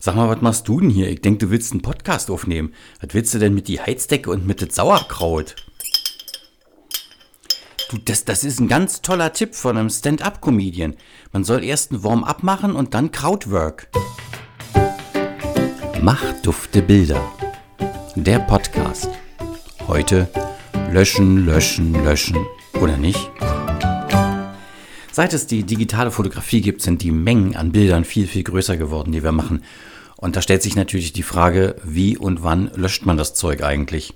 Sag mal, was machst du denn hier? Ich denke, du willst einen Podcast aufnehmen. Was willst du denn mit die Heizdecke und mit dem Sauerkraut? Du, das, das ist ein ganz toller Tipp von einem Stand-up-Comedian. Man soll erst ein Warm-up machen und dann Krautwork. Mach dufte Bilder. Der Podcast. Heute löschen, löschen, löschen. Oder nicht? Seit es die digitale Fotografie gibt, sind die Mengen an Bildern viel, viel größer geworden, die wir machen. Und da stellt sich natürlich die Frage, wie und wann löscht man das Zeug eigentlich?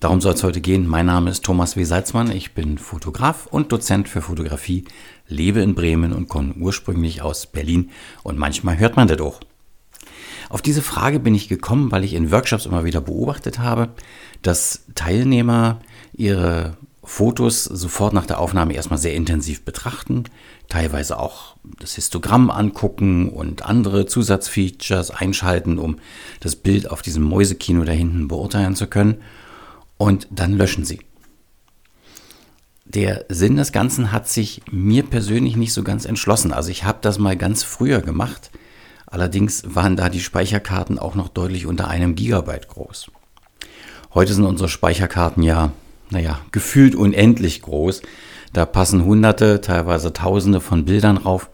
Darum soll es heute gehen. Mein Name ist Thomas W. Salzmann. Ich bin Fotograf und Dozent für Fotografie, lebe in Bremen und komme ursprünglich aus Berlin. Und manchmal hört man das auch. Auf diese Frage bin ich gekommen, weil ich in Workshops immer wieder beobachtet habe, dass Teilnehmer ihre Fotos sofort nach der Aufnahme erstmal sehr intensiv betrachten, teilweise auch das Histogramm angucken und andere Zusatzfeatures einschalten, um das Bild auf diesem Mäusekino da hinten beurteilen zu können. Und dann löschen sie. Der Sinn des Ganzen hat sich mir persönlich nicht so ganz entschlossen. Also ich habe das mal ganz früher gemacht. Allerdings waren da die Speicherkarten auch noch deutlich unter einem Gigabyte groß. Heute sind unsere Speicherkarten ja naja, gefühlt unendlich groß. Da passen Hunderte, teilweise Tausende von Bildern rauf,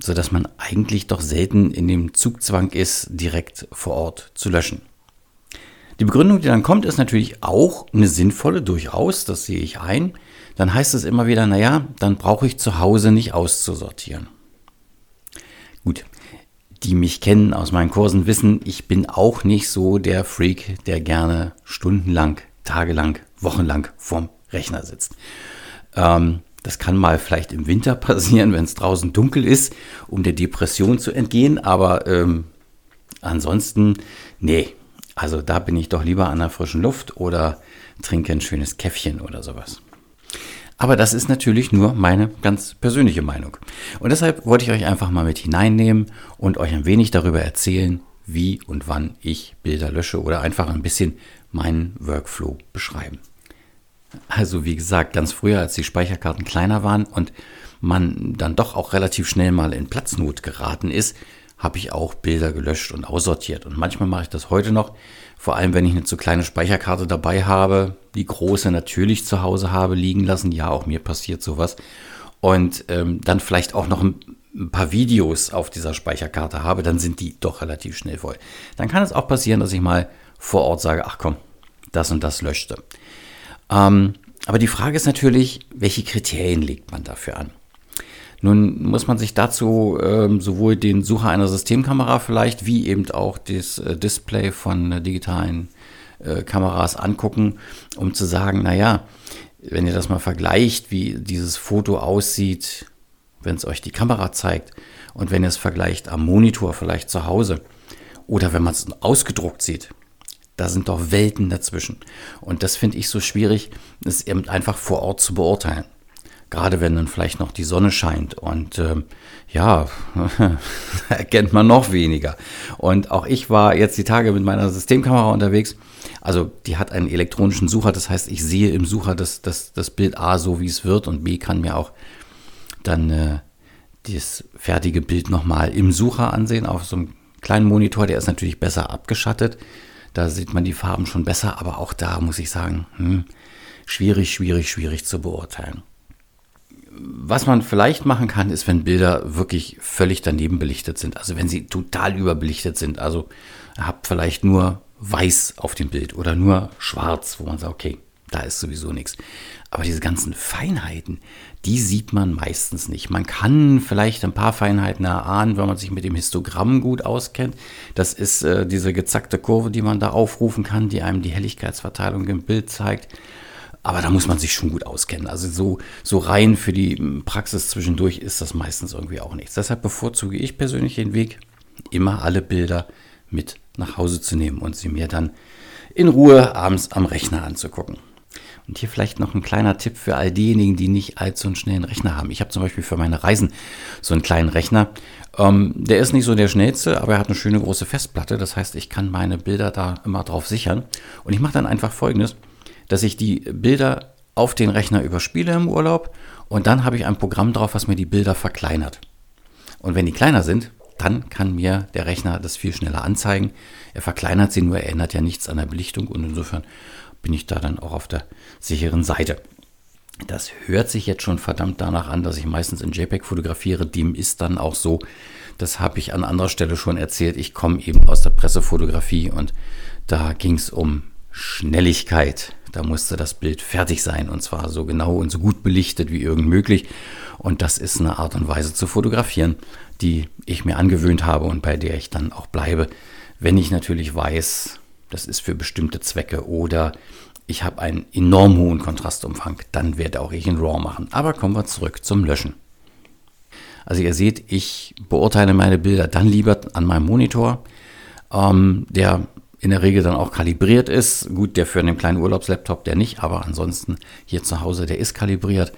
sodass man eigentlich doch selten in dem Zugzwang ist, direkt vor Ort zu löschen. Die Begründung, die dann kommt, ist natürlich auch eine sinnvolle, durchaus, das sehe ich ein. Dann heißt es immer wieder, naja, dann brauche ich zu Hause nicht auszusortieren. Gut, die mich kennen aus meinen Kursen wissen, ich bin auch nicht so der Freak, der gerne stundenlang, tagelang wochenlang vorm Rechner sitzt. Ähm, das kann mal vielleicht im Winter passieren, wenn es draußen dunkel ist, um der Depression zu entgehen. Aber ähm, ansonsten, nee. Also da bin ich doch lieber an der frischen Luft oder trinke ein schönes Käffchen oder sowas. Aber das ist natürlich nur meine ganz persönliche Meinung. Und deshalb wollte ich euch einfach mal mit hineinnehmen und euch ein wenig darüber erzählen, wie und wann ich Bilder lösche oder einfach ein bisschen meinen Workflow beschreiben. Also wie gesagt, ganz früher, als die Speicherkarten kleiner waren und man dann doch auch relativ schnell mal in Platznot geraten ist, habe ich auch Bilder gelöscht und aussortiert. Und manchmal mache ich das heute noch, vor allem wenn ich eine zu kleine Speicherkarte dabei habe, die große natürlich zu Hause habe liegen lassen. Ja, auch mir passiert sowas. Und ähm, dann vielleicht auch noch ein, ein paar Videos auf dieser Speicherkarte habe, dann sind die doch relativ schnell voll. Dann kann es auch passieren, dass ich mal vor Ort sage, ach komm, das und das löschte. Ähm, aber die Frage ist natürlich, welche Kriterien legt man dafür an? Nun muss man sich dazu ähm, sowohl den Sucher einer Systemkamera vielleicht wie eben auch das äh, Display von äh, digitalen äh, Kameras angucken, um zu sagen, naja, wenn ihr das mal vergleicht, wie dieses Foto aussieht, wenn es euch die Kamera zeigt und wenn ihr es vergleicht am Monitor vielleicht zu Hause oder wenn man es ausgedruckt sieht, da sind doch Welten dazwischen. Und das finde ich so schwierig, es eben einfach vor Ort zu beurteilen. Gerade wenn dann vielleicht noch die Sonne scheint und ähm, ja, erkennt man noch weniger. Und auch ich war jetzt die Tage mit meiner Systemkamera unterwegs. Also die hat einen elektronischen Sucher, das heißt, ich sehe im Sucher das, das, das Bild A so, wie es wird und B kann mir auch dann äh, das fertige Bild nochmal im Sucher ansehen auf so einem kleinen Monitor. Der ist natürlich besser abgeschattet. Da sieht man die Farben schon besser, aber auch da muss ich sagen, hm, schwierig, schwierig, schwierig zu beurteilen. Was man vielleicht machen kann, ist, wenn Bilder wirklich völlig daneben belichtet sind. Also wenn sie total überbelichtet sind. Also habt vielleicht nur weiß auf dem Bild oder nur schwarz, wo man sagt, okay, da ist sowieso nichts. Aber diese ganzen Feinheiten, die sieht man meistens nicht. Man kann vielleicht ein paar Feinheiten erahnen, wenn man sich mit dem Histogramm gut auskennt. Das ist äh, diese gezackte Kurve, die man da aufrufen kann, die einem die Helligkeitsverteilung im Bild zeigt. Aber da muss man sich schon gut auskennen. Also so, so rein für die Praxis zwischendurch ist das meistens irgendwie auch nichts. Deshalb bevorzuge ich persönlich den Weg, immer alle Bilder mit nach Hause zu nehmen und sie mir dann in Ruhe abends am Rechner anzugucken. Und hier vielleicht noch ein kleiner Tipp für all diejenigen, die nicht allzu einen schnellen Rechner haben. Ich habe zum Beispiel für meine Reisen so einen kleinen Rechner. Ähm, der ist nicht so der schnellste, aber er hat eine schöne große Festplatte. Das heißt, ich kann meine Bilder da immer drauf sichern. Und ich mache dann einfach folgendes, dass ich die Bilder auf den Rechner überspiele im Urlaub und dann habe ich ein Programm drauf, was mir die Bilder verkleinert. Und wenn die kleiner sind, dann kann mir der Rechner das viel schneller anzeigen. Er verkleinert sie nur, er ändert ja nichts an der Belichtung und insofern bin ich da dann auch auf der sicheren Seite. Das hört sich jetzt schon verdammt danach an, dass ich meistens in JPEG fotografiere. Dem ist dann auch so. Das habe ich an anderer Stelle schon erzählt. Ich komme eben aus der Pressefotografie und da ging es um Schnelligkeit. Da musste das Bild fertig sein und zwar so genau und so gut belichtet wie irgend möglich. Und das ist eine Art und Weise zu fotografieren, die ich mir angewöhnt habe und bei der ich dann auch bleibe, wenn ich natürlich weiß, das ist für bestimmte Zwecke oder ich habe einen enorm hohen Kontrastumfang, dann werde auch ich in RAW machen. Aber kommen wir zurück zum Löschen. Also ihr seht, ich beurteile meine Bilder dann lieber an meinem Monitor, ähm, der in der Regel dann auch kalibriert ist. Gut, der für einen kleinen Urlaubslaptop, der nicht, aber ansonsten hier zu Hause, der ist kalibriert.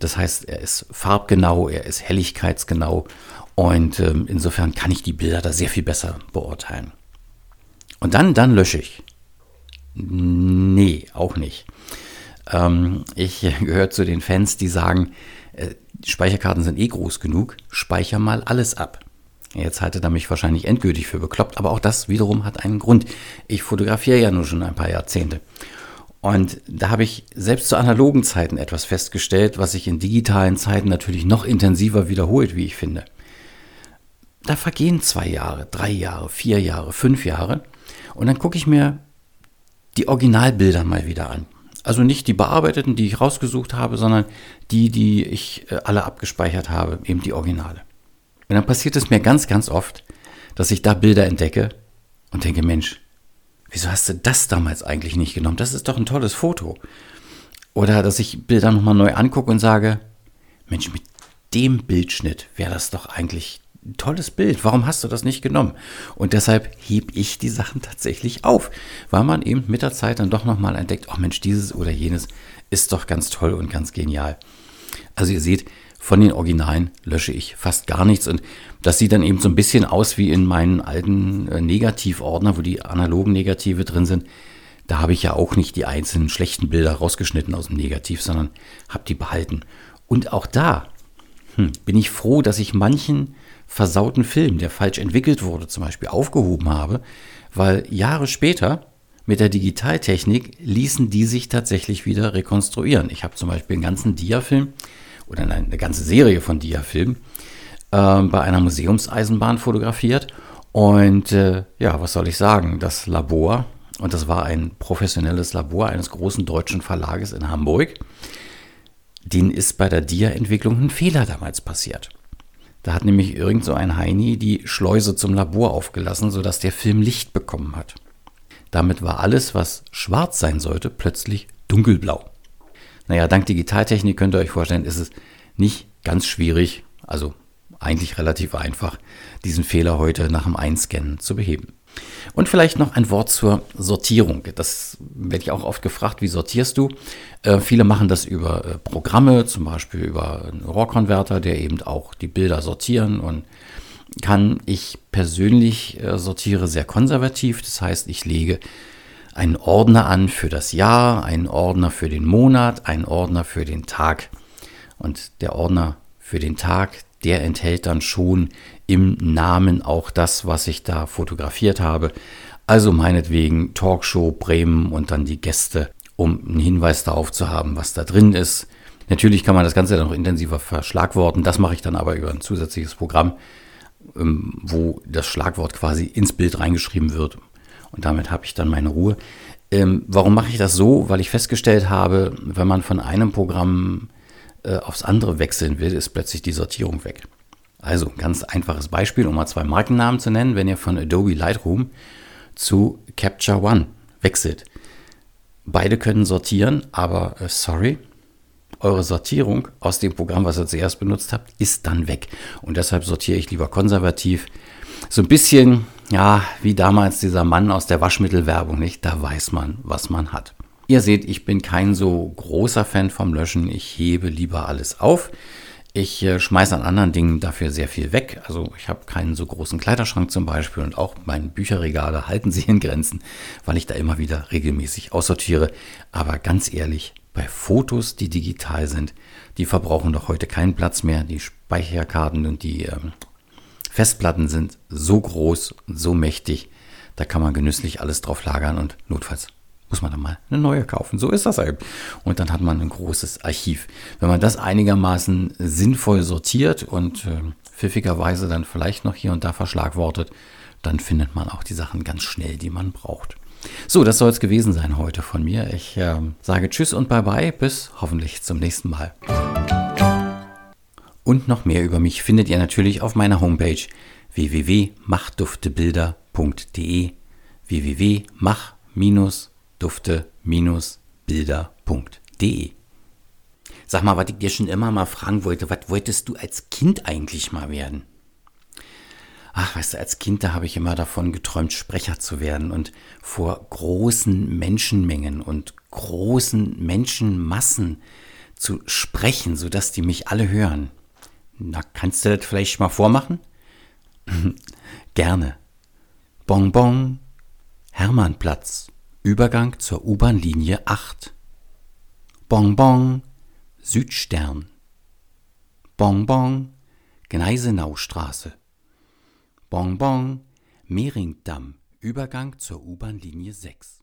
Das heißt, er ist farbgenau, er ist helligkeitsgenau und ähm, insofern kann ich die Bilder da sehr viel besser beurteilen. Und dann, dann lösche ich. Nee, auch nicht. Ähm, ich gehöre zu den Fans, die sagen, äh, Speicherkarten sind eh groß genug, speicher mal alles ab. Jetzt haltet er mich wahrscheinlich endgültig für bekloppt, aber auch das wiederum hat einen Grund. Ich fotografiere ja nur schon ein paar Jahrzehnte. Und da habe ich selbst zu analogen Zeiten etwas festgestellt, was sich in digitalen Zeiten natürlich noch intensiver wiederholt, wie ich finde. Da vergehen zwei Jahre, drei Jahre, vier Jahre, fünf Jahre und dann gucke ich mir die Originalbilder mal wieder an. Also nicht die bearbeiteten, die ich rausgesucht habe, sondern die, die ich äh, alle abgespeichert habe, eben die Originale. Und dann passiert es mir ganz, ganz oft, dass ich da Bilder entdecke und denke, Mensch, wieso hast du das damals eigentlich nicht genommen? Das ist doch ein tolles Foto. Oder dass ich Bilder nochmal neu angucke und sage, Mensch, mit dem Bildschnitt wäre das doch eigentlich tolles Bild. Warum hast du das nicht genommen? Und deshalb heb ich die Sachen tatsächlich auf, weil man eben mit der Zeit dann doch nochmal entdeckt, ach oh Mensch, dieses oder jenes ist doch ganz toll und ganz genial. Also ihr seht, von den Originalen lösche ich fast gar nichts und das sieht dann eben so ein bisschen aus wie in meinen alten äh, Negativordner, wo die analogen Negative drin sind. Da habe ich ja auch nicht die einzelnen schlechten Bilder rausgeschnitten aus dem Negativ, sondern habe die behalten. Und auch da hm, bin ich froh, dass ich manchen versauten Film, der falsch entwickelt wurde, zum Beispiel aufgehoben habe, weil Jahre später mit der Digitaltechnik ließen die sich tatsächlich wieder rekonstruieren. Ich habe zum Beispiel einen ganzen Diafilm oder eine ganze Serie von Diafilmen äh, bei einer Museumseisenbahn fotografiert. Und äh, ja, was soll ich sagen? Das Labor, und das war ein professionelles Labor eines großen deutschen Verlages in Hamburg, denen ist bei der Dia-Entwicklung ein Fehler damals passiert. Da hat nämlich irgend so ein Heini die Schleuse zum Labor aufgelassen, sodass der Film Licht bekommen hat. Damit war alles, was schwarz sein sollte, plötzlich dunkelblau. Naja, dank Digitaltechnik könnt ihr euch vorstellen, ist es nicht ganz schwierig, also eigentlich relativ einfach, diesen Fehler heute nach dem Einscannen zu beheben. Und vielleicht noch ein Wort zur Sortierung. Das werde ich auch oft gefragt, wie sortierst du? Äh, viele machen das über äh, Programme, zum Beispiel über einen RAW-Converter, der eben auch die Bilder sortieren und kann. Ich persönlich äh, sortiere sehr konservativ, das heißt, ich lege einen Ordner an für das Jahr, einen Ordner für den Monat, einen Ordner für den Tag. Und der Ordner für den Tag, der enthält dann schon im Namen auch das, was ich da fotografiert habe. Also meinetwegen Talkshow Bremen und dann die Gäste, um einen Hinweis darauf zu haben, was da drin ist. Natürlich kann man das Ganze dann noch intensiver verschlagworten. Das mache ich dann aber über ein zusätzliches Programm, ähm, wo das Schlagwort quasi ins Bild reingeschrieben wird. Und damit habe ich dann meine Ruhe. Ähm, warum mache ich das so? Weil ich festgestellt habe, wenn man von einem Programm äh, aufs andere wechseln will, ist plötzlich die Sortierung weg. Also ganz einfaches Beispiel, um mal zwei Markennamen zu nennen, wenn ihr von Adobe Lightroom zu Capture One wechselt. Beide können sortieren, aber äh, sorry, eure Sortierung aus dem Programm, was ihr zuerst benutzt habt, ist dann weg. Und deshalb sortiere ich lieber konservativ. So ein bisschen, ja, wie damals dieser Mann aus der Waschmittelwerbung, nicht? Da weiß man, was man hat. Ihr seht, ich bin kein so großer Fan vom Löschen. Ich hebe lieber alles auf. Ich äh, schmeiße an anderen Dingen dafür sehr viel weg. Also ich habe keinen so großen Kleiderschrank zum Beispiel und auch meine Bücherregale halten sich in Grenzen, weil ich da immer wieder regelmäßig aussortiere. Aber ganz ehrlich, bei Fotos, die digital sind, die verbrauchen doch heute keinen Platz mehr. Die Speicherkarten und die ähm, Festplatten sind so groß so mächtig, da kann man genüsslich alles drauf lagern und notfalls muss man dann mal eine neue kaufen. So ist das eben. Und dann hat man ein großes Archiv. Wenn man das einigermaßen sinnvoll sortiert und äh, pfiffigerweise dann vielleicht noch hier und da verschlagwortet, dann findet man auch die Sachen ganz schnell, die man braucht. So, das soll es gewesen sein heute von mir. Ich äh, sage Tschüss und Bye-bye. Bis hoffentlich zum nächsten Mal. Und noch mehr über mich findet ihr natürlich auf meiner Homepage www.machduftebilder.de www.mach-dufte-bilder.de Sag mal, was ich dir schon immer mal fragen wollte, was wolltest du als Kind eigentlich mal werden? ach, weißt du, als Kind, da habe ich immer davon geträumt, Sprecher zu werden und vor großen Menschenmengen und großen Menschenmassen zu sprechen, sodass die mich alle hören. Na, kannst du das vielleicht mal vormachen? Gerne. Bonbon, Hermannplatz, Übergang zur U-Bahn-Linie 8. Bonbon, Südstern. Bonbon, Gneisenaustraße. Bonbon, Mehringdamm, Übergang zur U-Bahn-Linie 6.